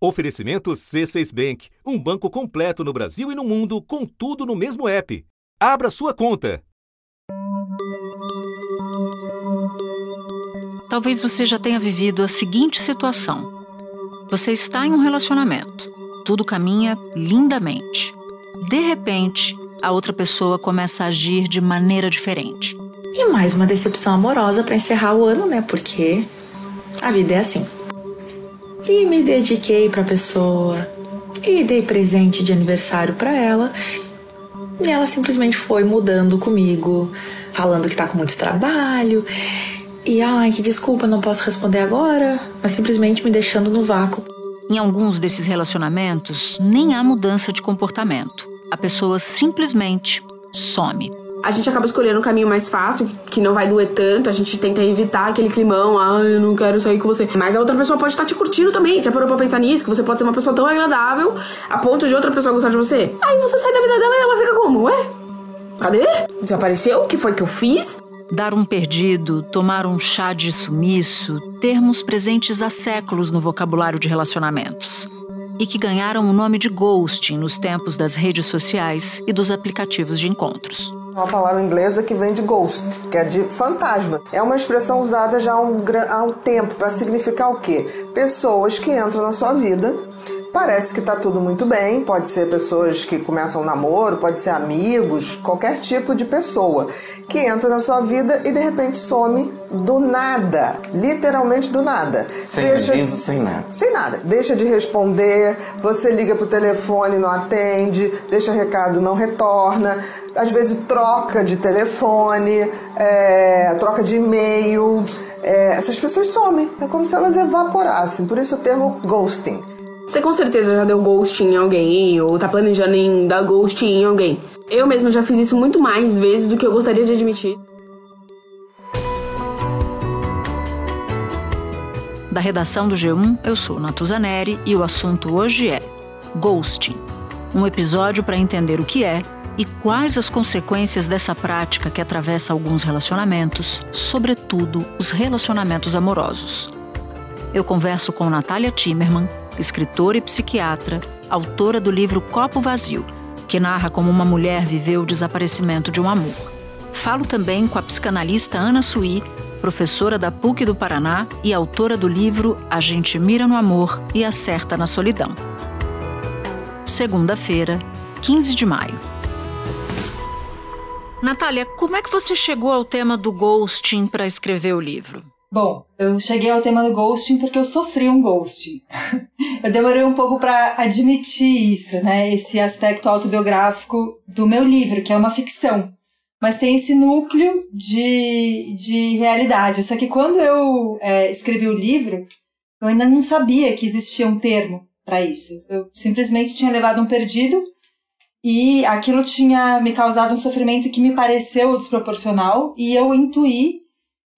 Oferecimento C6 Bank, um banco completo no Brasil e no mundo, com tudo no mesmo app. Abra sua conta. Talvez você já tenha vivido a seguinte situação: você está em um relacionamento, tudo caminha lindamente. De repente, a outra pessoa começa a agir de maneira diferente. E mais uma decepção amorosa para encerrar o ano, né? Porque a vida é assim. E me dediquei para a pessoa e dei presente de aniversário para ela. E ela simplesmente foi mudando comigo, falando que tá com muito trabalho. E ai, que desculpa, não posso responder agora, mas simplesmente me deixando no vácuo. Em alguns desses relacionamentos, nem há mudança de comportamento. A pessoa simplesmente some a gente acaba escolhendo um caminho mais fácil, que não vai doer tanto, a gente tenta evitar aquele climão, ah, eu não quero sair com você. Mas a outra pessoa pode estar te curtindo também. Já parou pra pensar nisso? Que você pode ser uma pessoa tão agradável a ponto de outra pessoa gostar de você? Aí você sai da vida dela e ela fica como? Ué? Cadê? Desapareceu? O que foi que eu fiz? Dar um perdido, tomar um chá de sumiço, termos presentes há séculos no vocabulário de relacionamentos. E que ganharam o nome de ghosting nos tempos das redes sociais e dos aplicativos de encontros. Uma palavra inglesa que vem de ghost, que é de fantasma. É uma expressão usada já há um, há um tempo para significar o quê? Pessoas que entram na sua vida Parece que tá tudo muito bem, pode ser pessoas que começam um namoro, pode ser amigos, qualquer tipo de pessoa que entra na sua vida e de repente some do nada, literalmente do nada. Sem Deixa... aviso, sem nada. Sem nada. Deixa de responder, você liga pro telefone, não atende, deixa recado, não retorna, às vezes troca de telefone, é, troca de e-mail. É, essas pessoas somem, é como se elas evaporassem, por isso o termo ghosting. Você com certeza já deu ghosting em alguém ou tá planejando em dar ghosting em alguém. Eu mesma já fiz isso muito mais vezes do que eu gostaria de admitir. Da redação do G1, eu sou Natuzaneri e o assunto hoje é ghosting. Um episódio para entender o que é e quais as consequências dessa prática que atravessa alguns relacionamentos, sobretudo os relacionamentos amorosos. Eu converso com Natália Timmerman, escritora e psiquiatra, autora do livro Copo Vazio, que narra como uma mulher viveu o desaparecimento de um amor. Falo também com a psicanalista Ana Sui, professora da PUC do Paraná e autora do livro A Gente Mira no Amor e Acerta na Solidão. Segunda-feira, 15 de maio. Natália, como é que você chegou ao tema do ghosting para escrever o livro? Bom, eu cheguei ao tema do ghosting porque eu sofri um ghosting. eu demorei um pouco para admitir isso, né? Esse aspecto autobiográfico do meu livro, que é uma ficção. Mas tem esse núcleo de, de realidade. Só que quando eu é, escrevi o livro, eu ainda não sabia que existia um termo para isso. Eu simplesmente tinha levado um perdido e aquilo tinha me causado um sofrimento que me pareceu desproporcional e eu intuí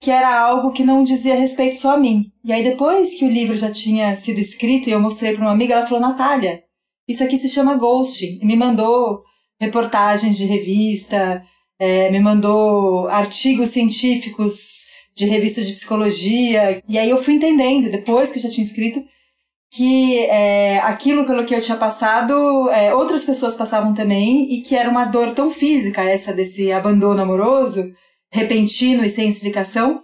que era algo que não dizia respeito só a mim. E aí, depois que o livro já tinha sido escrito e eu mostrei para uma amiga, ela falou: Natália, isso aqui se chama ghosting. E me mandou reportagens de revista, é, me mandou artigos científicos de revistas de psicologia. E aí eu fui entendendo, depois que já tinha escrito, que é, aquilo pelo que eu tinha passado, é, outras pessoas passavam também, e que era uma dor tão física, essa desse abandono amoroso, repentino e sem explicação,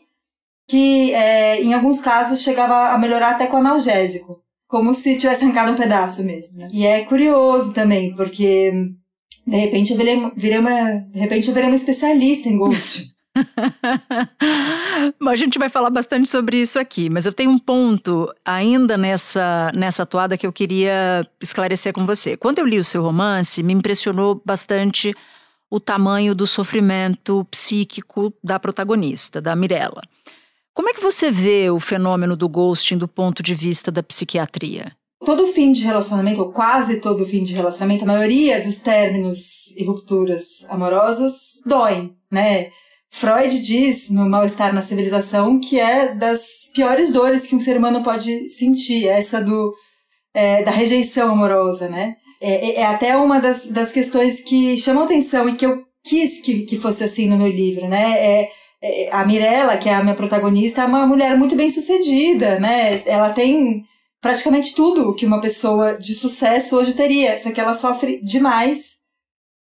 que é, em alguns casos chegava a melhorar até com analgésico, como se tivesse arrancado um pedaço mesmo. Né? E é curioso também, porque de repente eu virei, virei uma, de repente eu virei uma especialista em ghost. Bom, a gente vai falar bastante sobre isso aqui, mas eu tenho um ponto ainda nessa, nessa atuada que eu queria esclarecer com você. Quando eu li o seu romance, me impressionou bastante o tamanho do sofrimento psíquico da protagonista, da Mirella. Como é que você vê o fenômeno do ghosting do ponto de vista da psiquiatria? Todo fim de relacionamento, ou quase todo fim de relacionamento, a maioria dos términos e rupturas amorosas doem, né? Freud diz no Mal-Estar na Civilização que é das piores dores que um ser humano pode sentir, essa do, é, da rejeição amorosa, né? É, é, é, até uma das, das questões que chamam atenção e que eu quis que, que fosse assim no meu livro, né? É, é, a Mirella, que é a minha protagonista, é uma mulher muito bem sucedida, né? Ela tem praticamente tudo que uma pessoa de sucesso hoje teria, só que ela sofre demais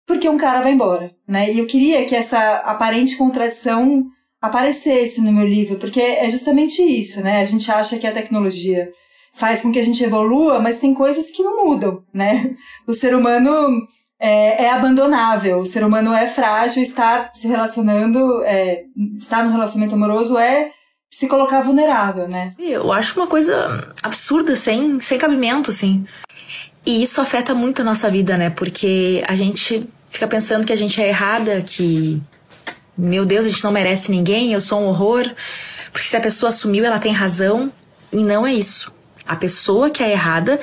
porque um cara vai embora, né? E eu queria que essa aparente contradição aparecesse no meu livro, porque é justamente isso, né? A gente acha que a tecnologia faz com que a gente evolua, mas tem coisas que não mudam, né? O ser humano é, é abandonável, o ser humano é frágil, estar se relacionando, é, estar no relacionamento amoroso é se colocar vulnerável, né? Eu acho uma coisa absurda, sem, sem cabimento, assim. E isso afeta muito a nossa vida, né? Porque a gente fica pensando que a gente é errada, que meu Deus, a gente não merece ninguém, eu sou um horror. Porque se a pessoa assumiu, ela tem razão. E não é isso. A pessoa que é errada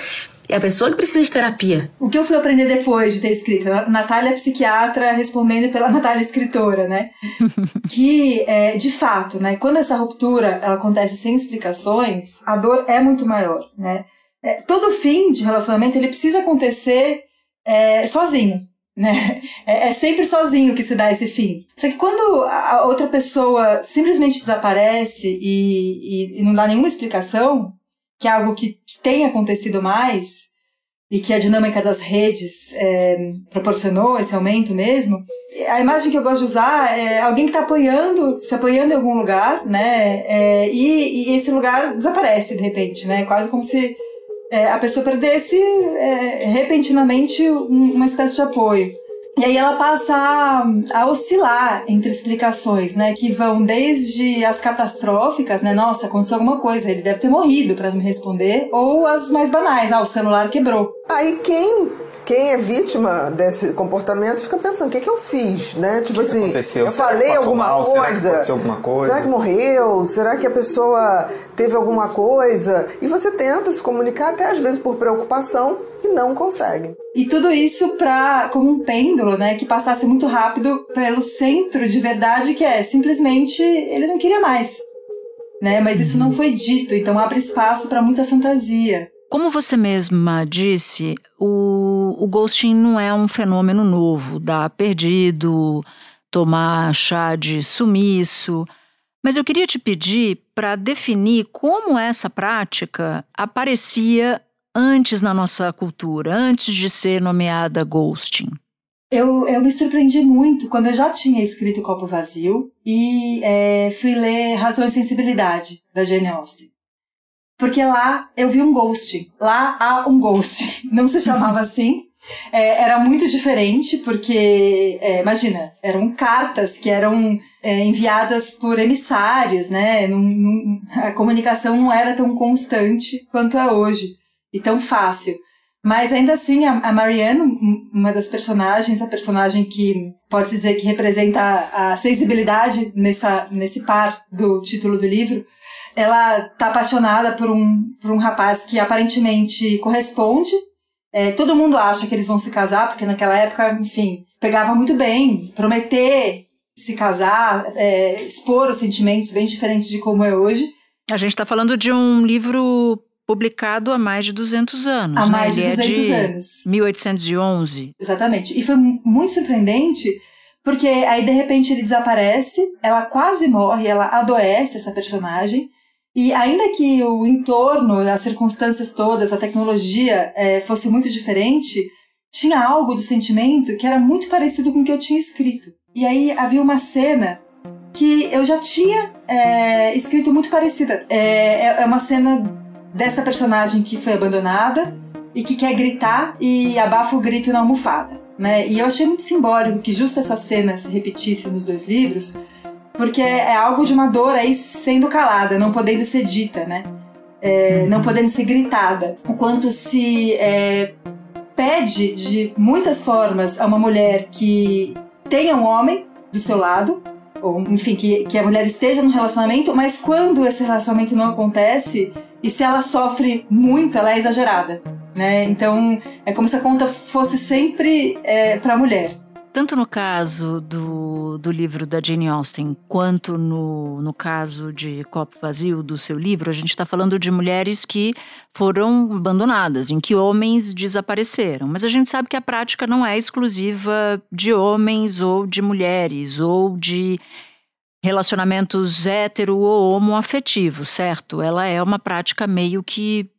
é a pessoa que precisa de terapia. O que eu fui aprender depois de ter escrito? Natália psiquiatra respondendo pela Natália escritora, né? que, é, de fato, né, quando essa ruptura ela acontece sem explicações, a dor é muito maior, né? É, todo fim de relacionamento ele precisa acontecer é, sozinho né? É, é, sempre sozinho que se dá esse fim. Só que quando a outra pessoa simplesmente desaparece e, e, e não dá nenhuma explicação, que é algo que tem acontecido mais e que a dinâmica das redes é, proporcionou esse aumento mesmo. A imagem que eu gosto de usar é alguém que está apoiando, se apoiando em algum lugar, né? É, e, e, esse lugar desaparece de repente, né? Quase como se é, a pessoa perdesse é, repentinamente um, uma espécie de apoio. E aí ela passa a, a, oscilar entre explicações, né? Que vão desde as catastróficas, né? Nossa, aconteceu alguma coisa, ele deve ter morrido para me responder, ou as mais banais, ah, o celular quebrou. Aí quem quem é vítima desse comportamento fica pensando, o que, que eu fiz, né? Tipo assim, aconteceu? eu será falei alguma mal? coisa. Será que alguma coisa? Será que morreu? Será que a pessoa teve alguma coisa? E você tenta se comunicar até às vezes por preocupação e não consegue. E tudo isso para como um pêndulo, né, que passasse muito rápido pelo centro de verdade que é simplesmente ele não queria mais. Né? Mas isso não uhum. foi dito, então abre espaço para muita fantasia. Como você mesma disse, o, o ghosting não é um fenômeno novo, dar perdido, tomar chá de sumiço. Mas eu queria te pedir para definir como essa prática aparecia antes na nossa cultura, antes de ser nomeada ghosting. Eu, eu me surpreendi muito quando eu já tinha escrito Copo Vazio e é, fui ler Razão e Sensibilidade, da Jane Austen. Porque lá eu vi um ghost. Lá há um ghost. Não se chamava assim. É, era muito diferente, porque, é, imagina, eram cartas que eram é, enviadas por emissários, né? Num, num, a comunicação não era tão constante quanto é hoje, e tão fácil. Mas ainda assim, a, a Marianne, uma das personagens, a personagem que pode dizer que representa a sensibilidade nessa, nesse par do título do livro, ela tá apaixonada por um, por um rapaz que aparentemente corresponde. É, todo mundo acha que eles vão se casar, porque naquela época, enfim, pegava muito bem. Prometer se casar, é, expor os sentimentos bem diferentes de como é hoje. A gente está falando de um livro publicado há mais de 200 anos. Há né? mais de 200 é de anos. 1811. Exatamente. E foi muito surpreendente porque aí de repente ele desaparece, ela quase morre, ela adoece essa personagem. E ainda que o entorno, as circunstâncias todas, a tecnologia é, fosse muito diferente, tinha algo do sentimento que era muito parecido com o que eu tinha escrito. E aí havia uma cena que eu já tinha é, escrito muito parecida. É, é, é uma cena dessa personagem que foi abandonada e que quer gritar e abafa o grito na almofada. Né? E eu achei muito simbólico que justo essa cena se repetisse nos dois livros, porque é algo de uma dor aí sendo calada, não podendo ser dita, né? É, não uhum. podendo ser gritada. O quanto se é, pede de muitas formas a uma mulher que tenha um homem do seu lado, ou enfim, que, que a mulher esteja no relacionamento, mas quando esse relacionamento não acontece, e se ela sofre muito, ela é exagerada. Né? Então é como se a conta fosse sempre é, para a mulher. Tanto no caso do, do livro da Jane Austen, quanto no, no caso de Copo Vazio, do seu livro, a gente está falando de mulheres que foram abandonadas, em que homens desapareceram. Mas a gente sabe que a prática não é exclusiva de homens ou de mulheres, ou de relacionamentos hétero ou homoafetivos, certo? Ela é uma prática meio que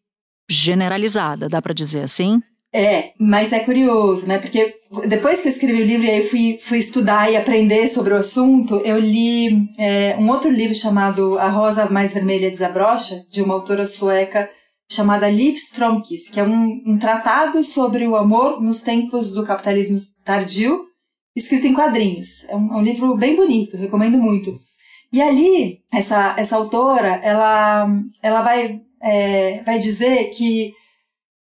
generalizada, dá para dizer assim? É, mas é curioso, né? Porque depois que eu escrevi o livro e aí fui, fui estudar e aprender sobre o assunto, eu li é, um outro livro chamado A Rosa Mais Vermelha Desabrocha, de uma autora sueca chamada Liv Stromkis, que é um, um tratado sobre o amor nos tempos do capitalismo tardio, escrito em quadrinhos. É um, é um livro bem bonito, recomendo muito. E ali, essa, essa autora, ela, ela vai, é, vai dizer que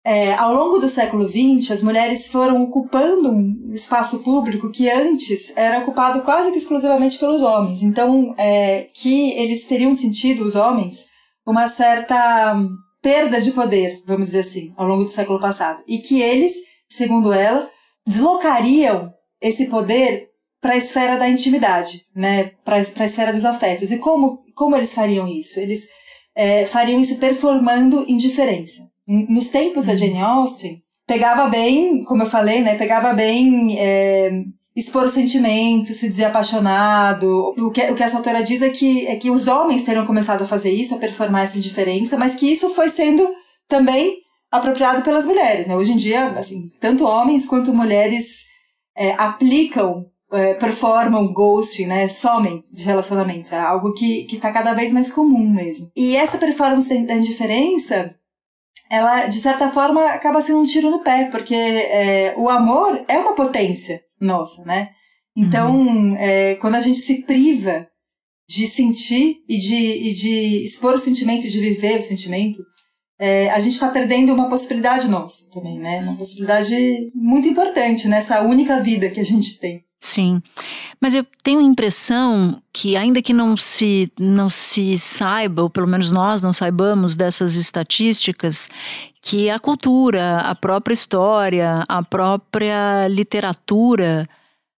é, ao longo do século XX, as mulheres foram ocupando um espaço público que antes era ocupado quase que exclusivamente pelos homens. Então, é, que eles teriam sentido, os homens, uma certa perda de poder, vamos dizer assim, ao longo do século passado. E que eles, segundo ela, deslocariam esse poder para a esfera da intimidade, né? para a esfera dos afetos. E como, como eles fariam isso? Eles é, fariam isso performando indiferença nos tempos da uhum. Jane Austen, pegava bem, como eu falei, né? Pegava bem é, expor o sentimento, se dizer apaixonado. O que, o que essa autora diz é que, é que os homens teriam começado a fazer isso, a performar essa indiferença, mas que isso foi sendo também apropriado pelas mulheres, né? Hoje em dia, assim, tanto homens quanto mulheres é, aplicam, é, performam ghosting, né? Somem de relacionamentos. É algo que, que tá cada vez mais comum mesmo. E essa performance da indiferença ela, de certa forma, acaba sendo um tiro no pé, porque é, o amor é uma potência nossa, né? Então, uhum. é, quando a gente se priva de sentir e de, e de expor o sentimento, de viver o sentimento, é, a gente está perdendo uma possibilidade nossa também, né? Uma possibilidade muito importante nessa única vida que a gente tem. Sim, mas eu tenho a impressão que ainda que não se não se saiba, ou pelo menos nós não saibamos dessas estatísticas, que a cultura, a própria história, a própria literatura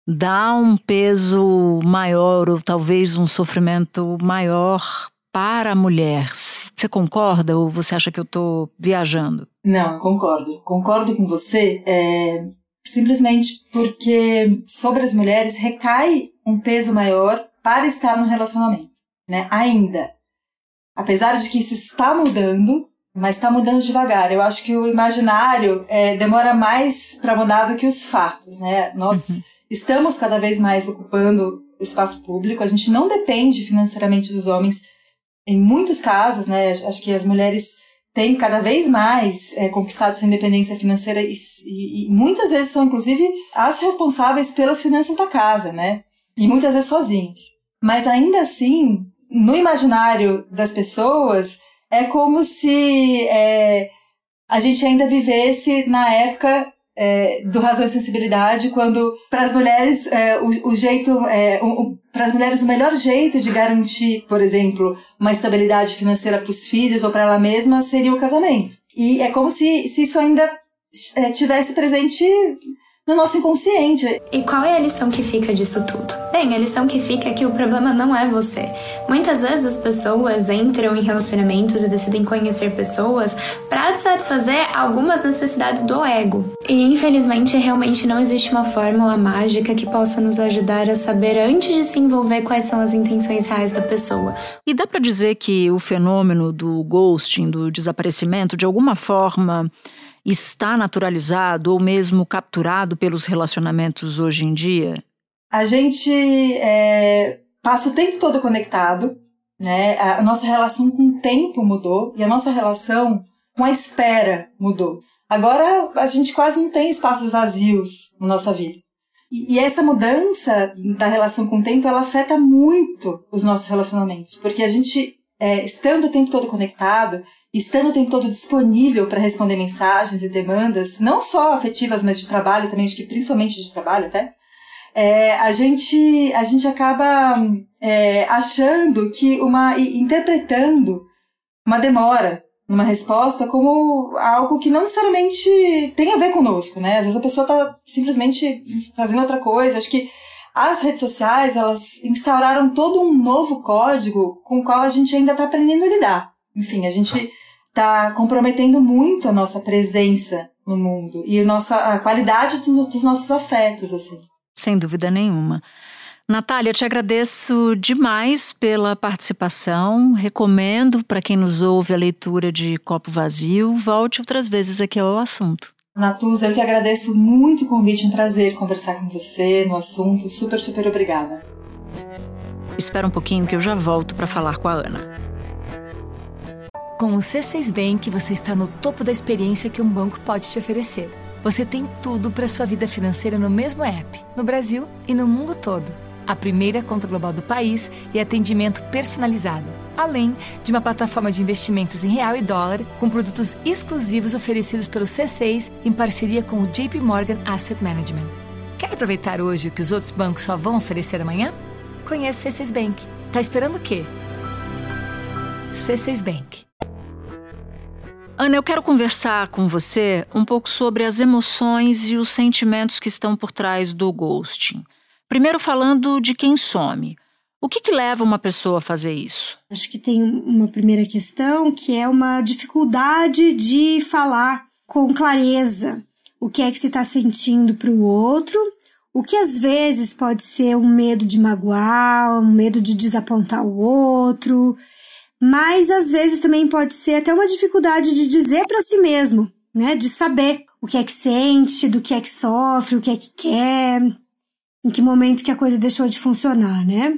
dá um peso maior ou talvez um sofrimento maior para a mulher. Você concorda ou você acha que eu estou viajando? Não, concordo. Concordo com você. É, simplesmente porque sobre as mulheres recai um peso maior para estar no relacionamento, né? Ainda. Apesar de que isso está mudando, mas está mudando devagar. Eu acho que o imaginário é, demora mais para mudar do que os fatos, né? Nós uhum. estamos cada vez mais ocupando o espaço público, a gente não depende financeiramente dos homens em muitos casos, né? Acho que as mulheres têm cada vez mais é, conquistado sua independência financeira e, e, e, muitas vezes são, inclusive, as responsáveis pelas finanças da casa, né? E muitas vezes sozinhas. Mas ainda assim, no imaginário das pessoas, é como se é, a gente ainda vivesse na época é, do razão e sensibilidade, quando para as mulheres é, o, o, jeito, é, para as mulheres o melhor jeito de garantir, por exemplo, uma estabilidade financeira para os filhos ou para ela mesma seria o casamento. E é como se, se isso ainda é, tivesse presente no nosso inconsciente. E qual é a lição que fica disso tudo? Bem, a lição que fica é que o problema não é você. Muitas vezes as pessoas entram em relacionamentos e decidem conhecer pessoas para satisfazer algumas necessidades do ego. E infelizmente realmente não existe uma fórmula mágica que possa nos ajudar a saber antes de se envolver quais são as intenções reais da pessoa. E dá para dizer que o fenômeno do ghosting, do desaparecimento, de alguma forma está naturalizado ou mesmo capturado pelos relacionamentos hoje em dia? A gente é, passa o tempo todo conectado, né? A nossa relação com o tempo mudou e a nossa relação com a espera mudou. Agora a gente quase não tem espaços vazios na nossa vida. E, essa mudança da relação com o tempo, ela afeta muito os nossos relacionamentos, porque a gente, é, estando o tempo todo conectado, estando o tempo todo disponível para responder mensagens e demandas, não só afetivas, mas de trabalho também, acho que principalmente de trabalho até, é, a, gente, a gente acaba é, achando que uma. interpretando uma demora numa resposta como algo que não necessariamente tem a ver conosco, né? Às vezes a pessoa está simplesmente fazendo outra coisa. Acho que as redes sociais, elas instauraram todo um novo código com o qual a gente ainda está aprendendo a lidar. Enfim, a gente está comprometendo muito a nossa presença no mundo e a, nossa, a qualidade do, dos nossos afetos, assim. Sem dúvida nenhuma. Natália, te agradeço demais pela participação. Recomendo para quem nos ouve a leitura de Copo Vazio. Volte outras vezes aqui ao assunto. Natuza, eu que agradeço muito o convite, um prazer conversar com você no assunto. Super, super obrigada. Espera um pouquinho que eu já volto para falar com a Ana. Com o C6 Bank, você está no topo da experiência que um banco pode te oferecer. Você tem tudo para sua vida financeira no mesmo app, no Brasil e no mundo todo. A primeira conta global do país e atendimento personalizado, além de uma plataforma de investimentos em real e dólar com produtos exclusivos oferecidos pelo C6 em parceria com o JP Morgan Asset Management. Quer aproveitar hoje o que os outros bancos só vão oferecer amanhã? Conheça o C6 Bank. Tá esperando o quê? C6 Bank. Ana, eu quero conversar com você um pouco sobre as emoções e os sentimentos que estão por trás do ghosting. Primeiro, falando de quem some. O que, que leva uma pessoa a fazer isso? Acho que tem uma primeira questão que é uma dificuldade de falar com clareza o que é que se está sentindo para o outro, o que às vezes pode ser um medo de magoar, um medo de desapontar o outro, mas às vezes também pode ser até uma dificuldade de dizer para si mesmo, né? De saber o que é que sente, do que é que sofre, o que é que quer, em que momento que a coisa deixou de funcionar, né?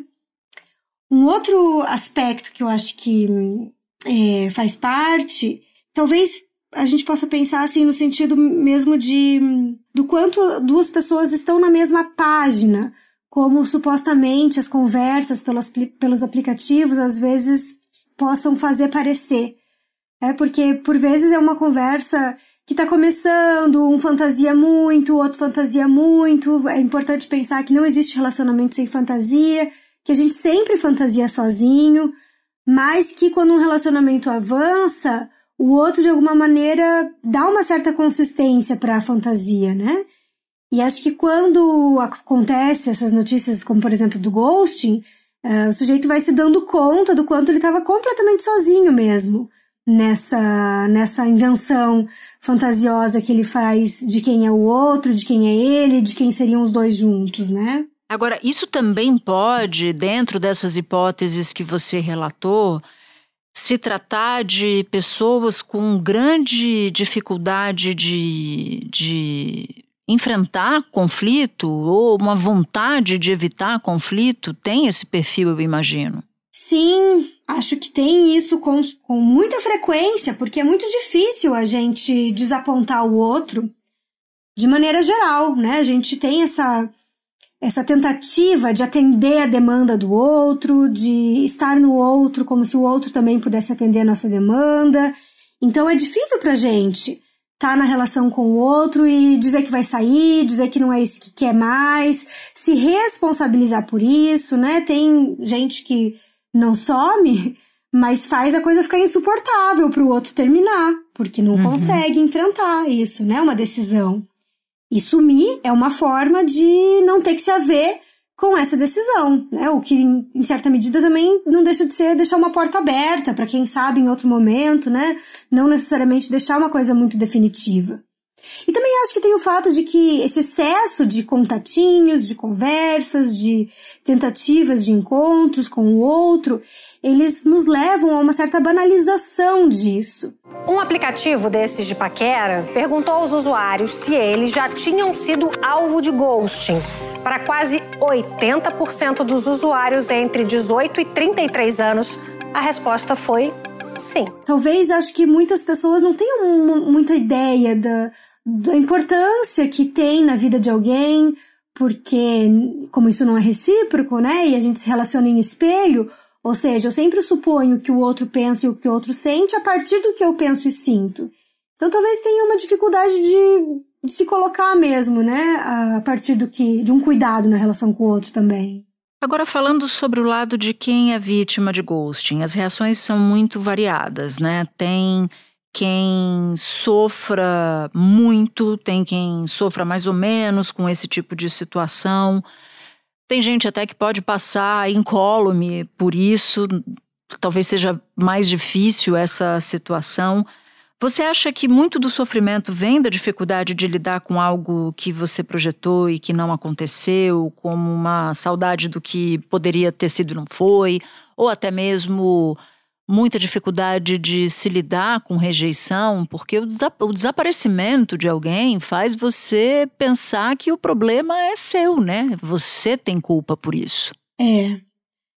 Um outro aspecto que eu acho que é, faz parte, talvez a gente possa pensar assim no sentido mesmo de do quanto duas pessoas estão na mesma página, como supostamente as conversas pelos, pelos aplicativos às vezes possam fazer parecer. É porque por vezes é uma conversa que está começando, um fantasia muito, outro fantasia muito. É importante pensar que não existe relacionamento sem fantasia, que a gente sempre fantasia sozinho, mas que quando um relacionamento avança, o outro de alguma maneira dá uma certa consistência para a fantasia, né? E acho que quando acontece essas notícias, como por exemplo do ghosting, Uh, o sujeito vai se dando conta do quanto ele estava completamente sozinho mesmo nessa, nessa invenção fantasiosa que ele faz de quem é o outro, de quem é ele, de quem seriam os dois juntos, né? Agora, isso também pode, dentro dessas hipóteses que você relatou, se tratar de pessoas com grande dificuldade de, de enfrentar conflito ou uma vontade de evitar conflito tem esse perfil, eu imagino. Sim, acho que tem isso com, com muita frequência, porque é muito difícil a gente desapontar o outro de maneira geral, né? A gente tem essa, essa tentativa de atender a demanda do outro, de estar no outro como se o outro também pudesse atender a nossa demanda. Então é difícil pra gente tá na relação com o outro e dizer que vai sair, dizer que não é isso que quer mais, se responsabilizar por isso, né? Tem gente que não some, mas faz a coisa ficar insuportável para o outro terminar, porque não uhum. consegue enfrentar isso, né? Uma decisão. E sumir é uma forma de não ter que se haver com essa decisão, né? O que, em certa medida, também não deixa de ser deixar uma porta aberta para quem sabe em outro momento, né? Não necessariamente deixar uma coisa muito definitiva. E também acho que tem o fato de que esse excesso de contatinhos, de conversas, de tentativas de encontros com o outro, eles nos levam a uma certa banalização disso. Um aplicativo desses de paquera perguntou aos usuários se eles já tinham sido alvo de ghosting. Para quase 80% dos usuários entre 18 e 33 anos, a resposta foi sim. Talvez acho que muitas pessoas não tenham muita ideia da, da importância que tem na vida de alguém, porque como isso não é recíproco, né, e a gente se relaciona em espelho, ou seja, eu sempre suponho que o outro pensa e o que o outro sente a partir do que eu penso e sinto. Então talvez tenha uma dificuldade de, de se colocar mesmo, né? A partir do que. de um cuidado na relação com o outro também. Agora, falando sobre o lado de quem é vítima de ghosting, as reações são muito variadas, né? Tem quem sofra muito, tem quem sofra mais ou menos com esse tipo de situação. Tem gente até que pode passar incólume por isso, talvez seja mais difícil essa situação. Você acha que muito do sofrimento vem da dificuldade de lidar com algo que você projetou e que não aconteceu, como uma saudade do que poderia ter sido e não foi, ou até mesmo muita dificuldade de se lidar com rejeição, porque o, o desaparecimento de alguém faz você pensar que o problema é seu, né? Você tem culpa por isso. É.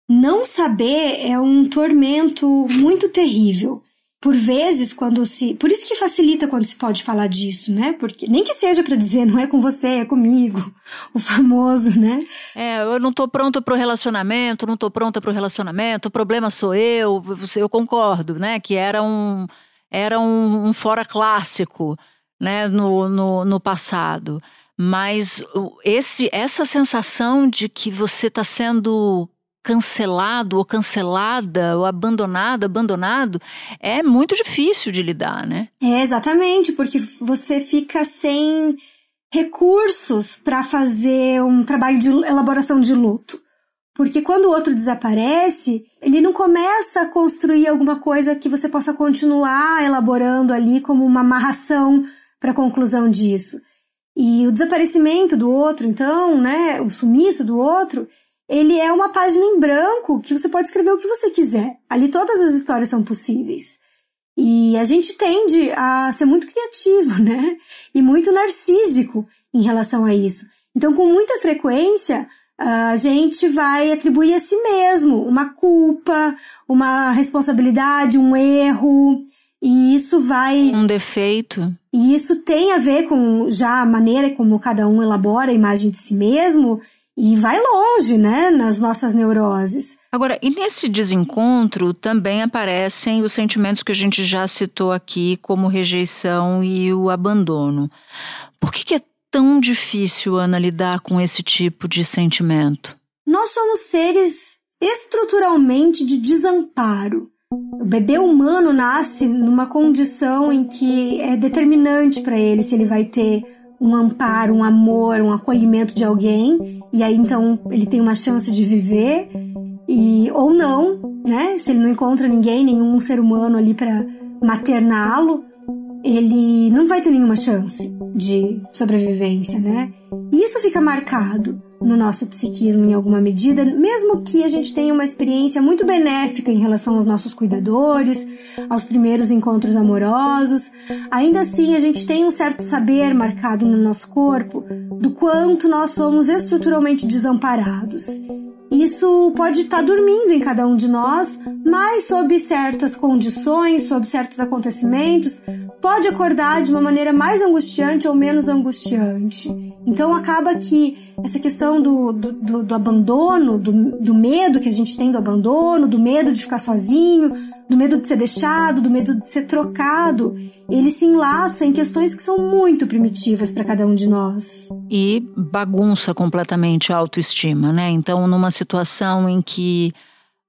Não saber é um tormento muito terrível por vezes, quando se. Por isso que facilita quando se pode falar disso, né? Porque nem que seja para dizer, não é com você, é comigo. O famoso, né? É, eu não tô pronto pro relacionamento, não tô pronta pro relacionamento, o problema sou eu. Eu concordo, né? Que era um, era um, um fora clássico, né? No, no, no passado. Mas esse, essa sensação de que você está sendo cancelado ou cancelada ou abandonado, abandonado, é muito difícil de lidar, né? É, exatamente, porque você fica sem recursos para fazer um trabalho de elaboração de luto. Porque quando o outro desaparece, ele não começa a construir alguma coisa que você possa continuar elaborando ali como uma amarração para a conclusão disso. E o desaparecimento do outro, então, né, o sumiço do outro, ele é uma página em branco que você pode escrever o que você quiser. Ali todas as histórias são possíveis. E a gente tende a ser muito criativo, né? E muito narcísico em relação a isso. Então, com muita frequência, a gente vai atribuir a si mesmo uma culpa, uma responsabilidade, um erro. E isso vai. Um defeito. E isso tem a ver com já a maneira como cada um elabora a imagem de si mesmo e vai longe, né, nas nossas neuroses. Agora, e nesse desencontro também aparecem os sentimentos que a gente já citou aqui, como rejeição e o abandono. Por que, que é tão difícil, Ana, lidar com esse tipo de sentimento? Nós somos seres estruturalmente de desamparo. O bebê humano nasce numa condição em que é determinante para ele se ele vai ter um amparo, um amor, um acolhimento de alguém, e aí então ele tem uma chance de viver, e ou não, né? Se ele não encontra ninguém, nenhum ser humano ali para materná-lo, ele não vai ter nenhuma chance de sobrevivência, né? E isso fica marcado no nosso psiquismo em alguma medida, mesmo que a gente tenha uma experiência muito benéfica em relação aos nossos cuidadores, aos primeiros encontros amorosos, ainda assim a gente tem um certo saber marcado no nosso corpo do quanto nós somos estruturalmente desamparados. Isso pode estar dormindo em cada um de nós, mas sob certas condições, sob certos acontecimentos, pode acordar de uma maneira mais angustiante ou menos angustiante. Então acaba que essa questão do, do, do, do abandono, do, do medo que a gente tem do abandono, do medo de ficar sozinho, do medo de ser deixado, do medo de ser trocado, ele se enlaça em questões que são muito primitivas para cada um de nós. E bagunça completamente a autoestima, né? Então, numa situação em que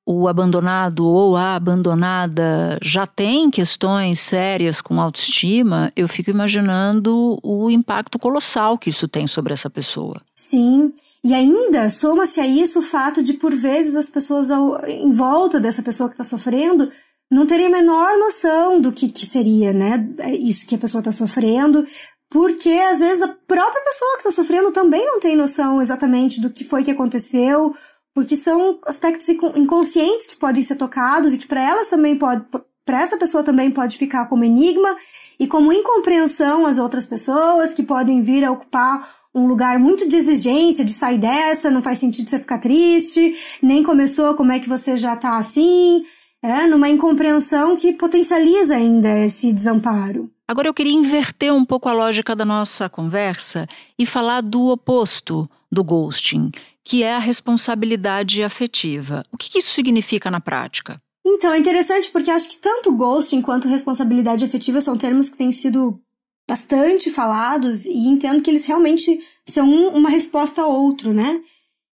o abandonado ou a abandonada já tem questões sérias com autoestima, eu fico imaginando o impacto colossal que isso tem sobre essa pessoa. Sim. E ainda soma-se a isso o fato de, por vezes, as pessoas ao, em volta dessa pessoa que está sofrendo não terem a menor noção do que, que seria, né? Isso que a pessoa está sofrendo, porque às vezes a própria pessoa que está sofrendo também não tem noção exatamente do que foi que aconteceu, porque são aspectos inconscientes que podem ser tocados e que para elas também pode, para essa pessoa também pode ficar como enigma e como incompreensão às outras pessoas que podem vir a ocupar um lugar muito de exigência, de sair dessa, não faz sentido você ficar triste, nem começou, como é que você já tá assim, é, numa incompreensão que potencializa ainda esse desamparo. Agora eu queria inverter um pouco a lógica da nossa conversa e falar do oposto do ghosting, que é a responsabilidade afetiva. O que isso significa na prática? Então, é interessante porque acho que tanto ghosting quanto responsabilidade afetiva são termos que têm sido bastante falados e entendo que eles realmente são uma resposta a outro, né?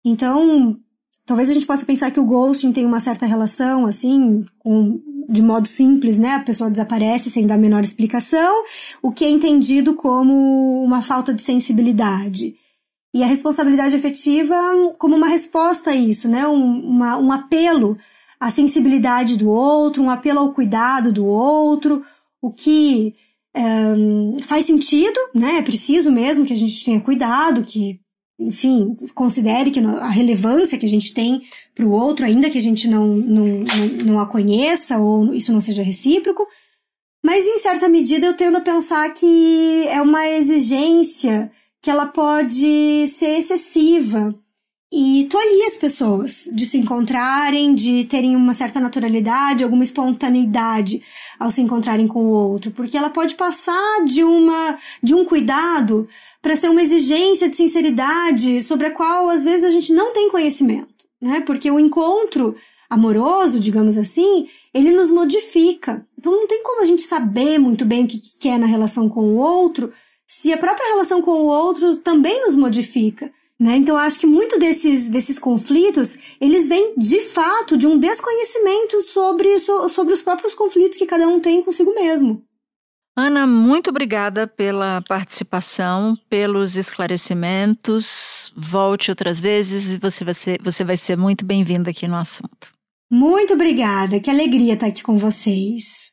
Então, talvez a gente possa pensar que o ghosting tem uma certa relação, assim, com, de modo simples, né? A pessoa desaparece sem dar a menor explicação, o que é entendido como uma falta de sensibilidade. E a responsabilidade afetiva como uma resposta a isso, né? Um, uma, um apelo à sensibilidade do outro, um apelo ao cuidado do outro, o que um, faz sentido, né? É preciso mesmo que a gente tenha cuidado, que, enfim, considere que a relevância que a gente tem para o outro, ainda que a gente não, não, não, não a conheça ou isso não seja recíproco. Mas, em certa medida, eu tendo a pensar que é uma exigência que ela pode ser excessiva e tolir as pessoas de se encontrarem, de terem uma certa naturalidade, alguma espontaneidade ao se encontrarem com o outro, porque ela pode passar de uma de um cuidado para ser uma exigência de sinceridade sobre a qual às vezes a gente não tem conhecimento, né? Porque o encontro amoroso, digamos assim, ele nos modifica. Então não tem como a gente saber muito bem o que quer na relação com o outro, se a própria relação com o outro também nos modifica. Né? Então, acho que muito desses, desses conflitos, eles vêm, de fato, de um desconhecimento sobre, so, sobre os próprios conflitos que cada um tem consigo mesmo. Ana, muito obrigada pela participação, pelos esclarecimentos. Volte outras vezes e você vai ser, você vai ser muito bem-vinda aqui no assunto. Muito obrigada, que alegria estar aqui com vocês.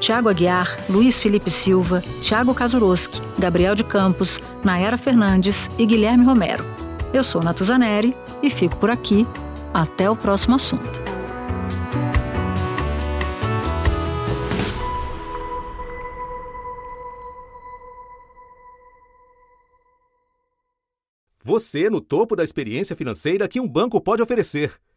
Tiago Aguiar, Luiz Felipe Silva, Tiago Kazuroski, Gabriel de Campos, Nayara Fernandes e Guilherme Romero. Eu sou Natuzaneri e fico por aqui. Até o próximo assunto. Você no topo da experiência financeira que um banco pode oferecer.